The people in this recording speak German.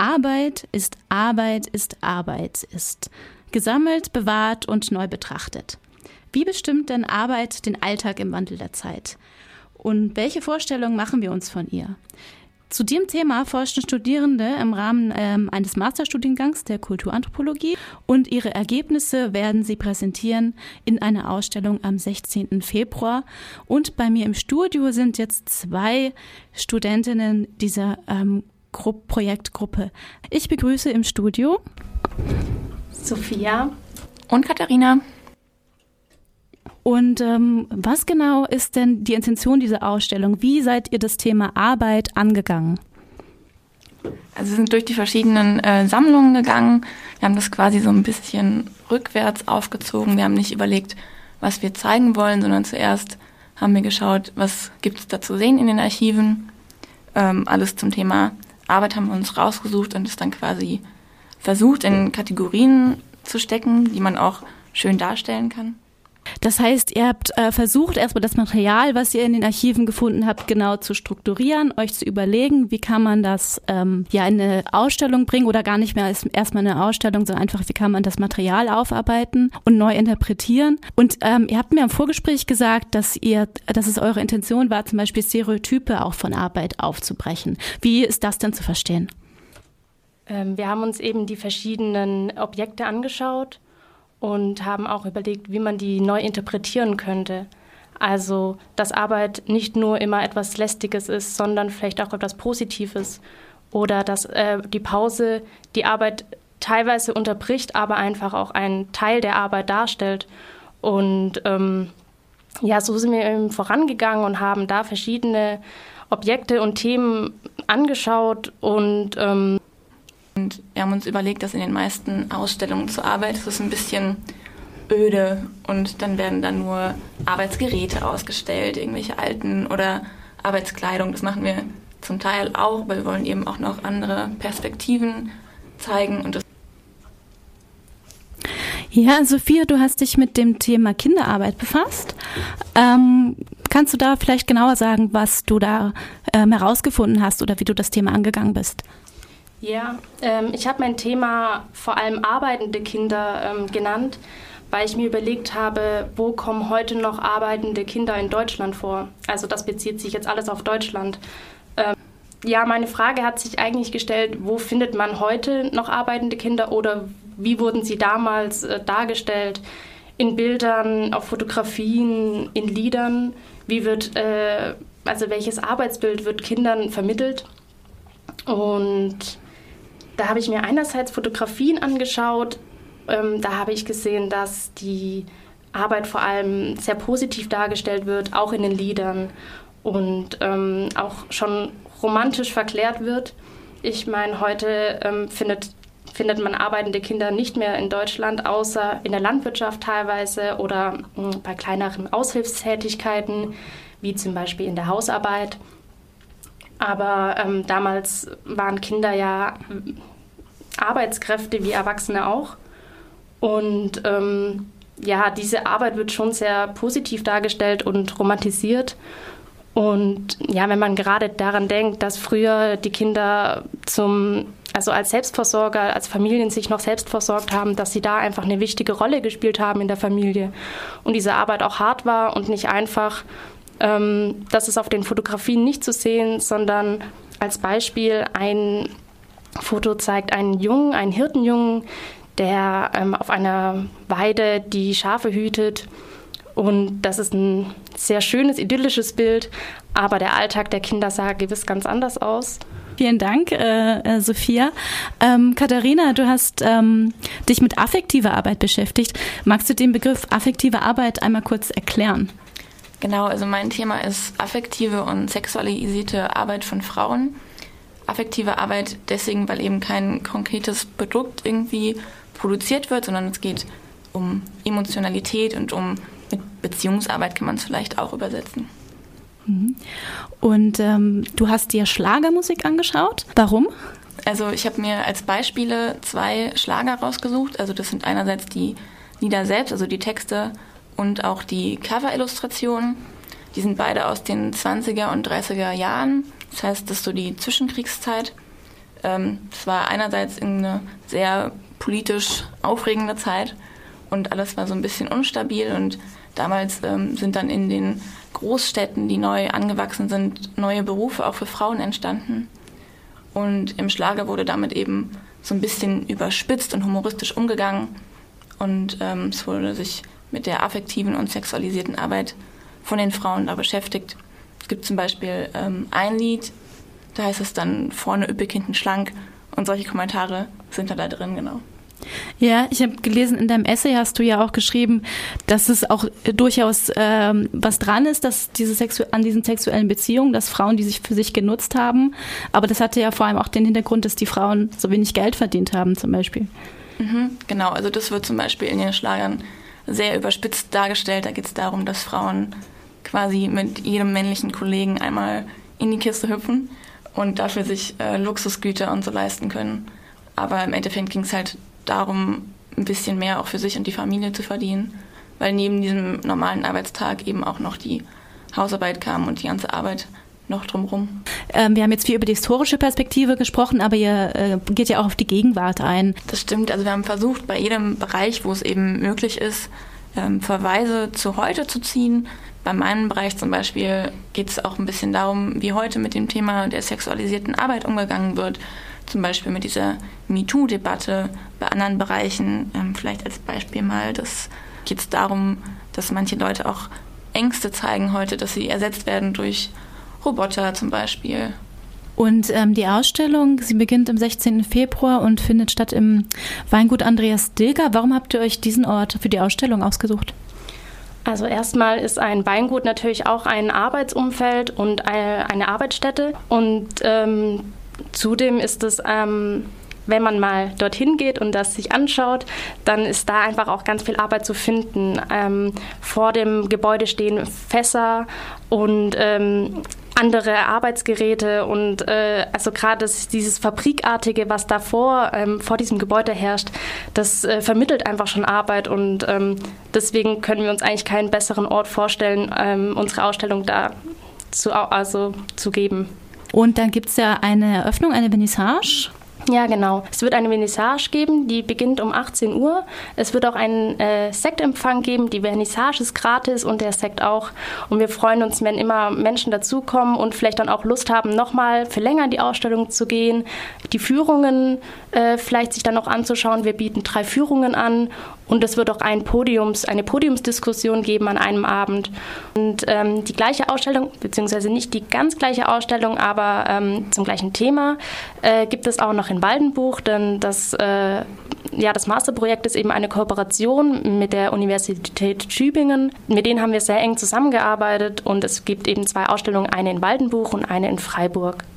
Arbeit ist Arbeit ist Arbeit ist. Gesammelt, bewahrt und neu betrachtet. Wie bestimmt denn Arbeit den Alltag im Wandel der Zeit? Und welche Vorstellungen machen wir uns von ihr? Zu dem Thema forschen Studierende im Rahmen ähm, eines Masterstudiengangs der Kulturanthropologie und ihre Ergebnisse werden sie präsentieren in einer Ausstellung am 16. Februar. Und bei mir im Studio sind jetzt zwei Studentinnen dieser ähm, Projektgruppe. Ich begrüße im Studio Sophia und Katharina. Und ähm, was genau ist denn die Intention dieser Ausstellung? Wie seid ihr das Thema Arbeit angegangen? Also wir sind durch die verschiedenen äh, Sammlungen gegangen. Wir haben das quasi so ein bisschen rückwärts aufgezogen. Wir haben nicht überlegt, was wir zeigen wollen, sondern zuerst haben wir geschaut, was gibt es da zu sehen in den Archiven. Ähm, alles zum Thema Arbeit haben wir uns rausgesucht und es dann quasi versucht, in Kategorien zu stecken, die man auch schön darstellen kann. Das heißt, ihr habt äh, versucht, erstmal das Material, was ihr in den Archiven gefunden habt, genau zu strukturieren, euch zu überlegen, wie kann man das ähm, ja in eine Ausstellung bringen oder gar nicht mehr erstmal eine Ausstellung, sondern einfach, wie kann man das Material aufarbeiten und neu interpretieren. Und ähm, ihr habt mir im Vorgespräch gesagt, dass ihr, dass es eure Intention war, zum Beispiel Stereotype auch von Arbeit aufzubrechen. Wie ist das denn zu verstehen? Ähm, wir haben uns eben die verschiedenen Objekte angeschaut und haben auch überlegt, wie man die neu interpretieren könnte. Also, dass Arbeit nicht nur immer etwas Lästiges ist, sondern vielleicht auch etwas Positives. Oder dass äh, die Pause die Arbeit teilweise unterbricht, aber einfach auch einen Teil der Arbeit darstellt. Und ähm, ja, so sind wir eben vorangegangen und haben da verschiedene Objekte und Themen angeschaut und ähm, und wir haben uns überlegt, dass in den meisten Ausstellungen zur Arbeit ist es ein bisschen öde und dann werden dann nur Arbeitsgeräte ausgestellt, irgendwelche alten oder Arbeitskleidung. Das machen wir zum Teil auch, weil wir wollen eben auch noch andere Perspektiven zeigen und das ja, Sophia, du hast dich mit dem Thema Kinderarbeit befasst. Ähm, kannst du da vielleicht genauer sagen, was du da ähm, herausgefunden hast oder wie du das Thema angegangen bist? Ja, ähm, ich habe mein Thema vor allem arbeitende Kinder ähm, genannt, weil ich mir überlegt habe, wo kommen heute noch arbeitende Kinder in Deutschland vor? Also das bezieht sich jetzt alles auf Deutschland. Ähm, ja, meine Frage hat sich eigentlich gestellt, wo findet man heute noch arbeitende Kinder oder wie wurden sie damals äh, dargestellt? In Bildern, auf Fotografien, in Liedern? Wie wird, äh, also welches Arbeitsbild wird Kindern vermittelt? Und da habe ich mir einerseits Fotografien angeschaut. Ähm, da habe ich gesehen, dass die Arbeit vor allem sehr positiv dargestellt wird, auch in den Liedern und ähm, auch schon romantisch verklärt wird. Ich meine, heute ähm, findet, findet man arbeitende Kinder nicht mehr in Deutschland, außer in der Landwirtschaft teilweise oder hm, bei kleineren Aushilfstätigkeiten, wie zum Beispiel in der Hausarbeit. Aber ähm, damals waren Kinder ja Arbeitskräfte wie Erwachsene auch. Und ähm, ja, diese Arbeit wird schon sehr positiv dargestellt und romantisiert. Und ja, wenn man gerade daran denkt, dass früher die Kinder zum, also als Selbstversorger, als Familien sich noch selbst versorgt haben, dass sie da einfach eine wichtige Rolle gespielt haben in der Familie und diese Arbeit auch hart war und nicht einfach, ähm, das ist auf den Fotografien nicht zu sehen, sondern als Beispiel ein Foto zeigt einen Jungen, einen Hirtenjungen, der ähm, auf einer Weide die Schafe hütet. Und das ist ein sehr schönes, idyllisches Bild, aber der Alltag der Kinder sah gewiss ganz anders aus. Vielen Dank, äh, äh, Sophia. Ähm, Katharina, du hast ähm, dich mit affektiver Arbeit beschäftigt. Magst du den Begriff affektive Arbeit einmal kurz erklären? Genau, also mein Thema ist affektive und sexualisierte Arbeit von Frauen affektive Arbeit deswegen, weil eben kein konkretes Produkt irgendwie produziert wird, sondern es geht um Emotionalität und um Beziehungsarbeit kann man es vielleicht auch übersetzen. Mhm. Und ähm, du hast dir Schlagermusik angeschaut. Warum? Also ich habe mir als Beispiele zwei Schlager rausgesucht. Also das sind einerseits die Lieder selbst, also die Texte und auch die Cover-Illustrationen. Die sind beide aus den 20er und 30er Jahren. Das heißt, das ist so die Zwischenkriegszeit. Ähm, es war einerseits eine sehr politisch aufregende Zeit und alles war so ein bisschen unstabil und damals ähm, sind dann in den Großstädten, die neu angewachsen sind, neue Berufe auch für Frauen entstanden. Und im Schlager wurde damit eben so ein bisschen überspitzt und humoristisch umgegangen. Und ähm, es wurde sich mit der affektiven und sexualisierten Arbeit von den Frauen da beschäftigt. Es gibt zum Beispiel ähm, ein Lied, da heißt es dann vorne üppig, hinten schlank. Und solche Kommentare sind da, drin, genau. Ja, ich habe gelesen, in deinem Essay hast du ja auch geschrieben, dass es auch durchaus ähm, was dran ist, dass diese Sexu an diesen sexuellen Beziehungen, dass Frauen die sich für sich genutzt haben. Aber das hatte ja vor allem auch den Hintergrund, dass die Frauen so wenig Geld verdient haben, zum Beispiel. Mhm, genau, also das wird zum Beispiel in den Schlagern sehr überspitzt dargestellt. Da geht es darum, dass Frauen quasi mit jedem männlichen Kollegen einmal in die Kiste hüpfen und dafür sich äh, Luxusgüter und so leisten können. Aber im Endeffekt ging es halt darum, ein bisschen mehr auch für sich und die Familie zu verdienen, weil neben diesem normalen Arbeitstag eben auch noch die Hausarbeit kam und die ganze Arbeit noch drumherum. Ähm, wir haben jetzt viel über die historische Perspektive gesprochen, aber ihr äh, geht ja auch auf die Gegenwart ein. Das stimmt. Also wir haben versucht, bei jedem Bereich, wo es eben möglich ist, ähm, Verweise zu heute zu ziehen. Bei meinem Bereich zum Beispiel geht es auch ein bisschen darum, wie heute mit dem Thema der sexualisierten Arbeit umgegangen wird. Zum Beispiel mit dieser MeToo-Debatte. Bei anderen Bereichen, ähm, vielleicht als Beispiel mal, das geht es darum, dass manche Leute auch Ängste zeigen heute, dass sie ersetzt werden durch Roboter zum Beispiel. Und ähm, die Ausstellung, sie beginnt am 16. Februar und findet statt im Weingut Andreas Dilger. Warum habt ihr euch diesen Ort für die Ausstellung ausgesucht? Also erstmal ist ein Weingut natürlich auch ein Arbeitsumfeld und eine, eine Arbeitsstätte. Und ähm, zudem ist es ähm, wenn man mal dorthin geht und das sich anschaut, dann ist da einfach auch ganz viel Arbeit zu finden. Ähm, vor dem Gebäude stehen Fässer und ähm, andere Arbeitsgeräte und äh, also gerade dieses Fabrikartige, was davor ähm, vor diesem Gebäude herrscht, das äh, vermittelt einfach schon Arbeit und ähm, deswegen können wir uns eigentlich keinen besseren Ort vorstellen, ähm, unsere Ausstellung da zu, also, zu geben. Und dann gibt es ja eine Eröffnung, eine Vernissage. Ja, genau. Es wird eine Vernissage geben, die beginnt um 18 Uhr. Es wird auch einen äh, Sektempfang geben. Die Vernissage ist gratis und der Sekt auch. Und wir freuen uns, wenn immer Menschen dazukommen und vielleicht dann auch Lust haben, nochmal für länger in die Ausstellung zu gehen, die Führungen äh, vielleicht sich dann noch anzuschauen. Wir bieten drei Führungen an und es wird auch ein Podiums, eine Podiumsdiskussion geben an einem Abend. Und ähm, die gleiche Ausstellung, beziehungsweise nicht die ganz gleiche Ausstellung, aber ähm, zum gleichen Thema, äh, gibt es auch noch in Waldenbuch, denn das, äh, ja, das Masterprojekt ist eben eine Kooperation mit der Universität Tübingen. Mit denen haben wir sehr eng zusammengearbeitet und es gibt eben zwei Ausstellungen, eine in Waldenbuch und eine in Freiburg.